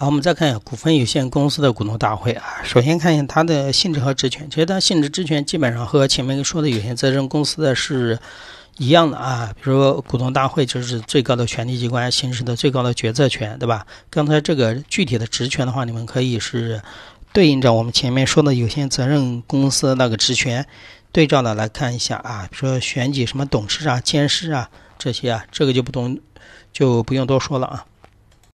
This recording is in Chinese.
好，我们再看一下股份有限公司的股东大会啊。首先看一下它的性质和职权，其实它性质职权基本上和前面说的有限责任公司的是一样的啊。比如说股东大会就是最高的权力机关，行使的最高的决策权，对吧？刚才这个具体的职权的话，你们可以是对应着我们前面说的有限责任公司那个职权对照的来看一下啊。比如说选举什么董事啊、监事啊这些啊，这个就不懂就不用多说了啊。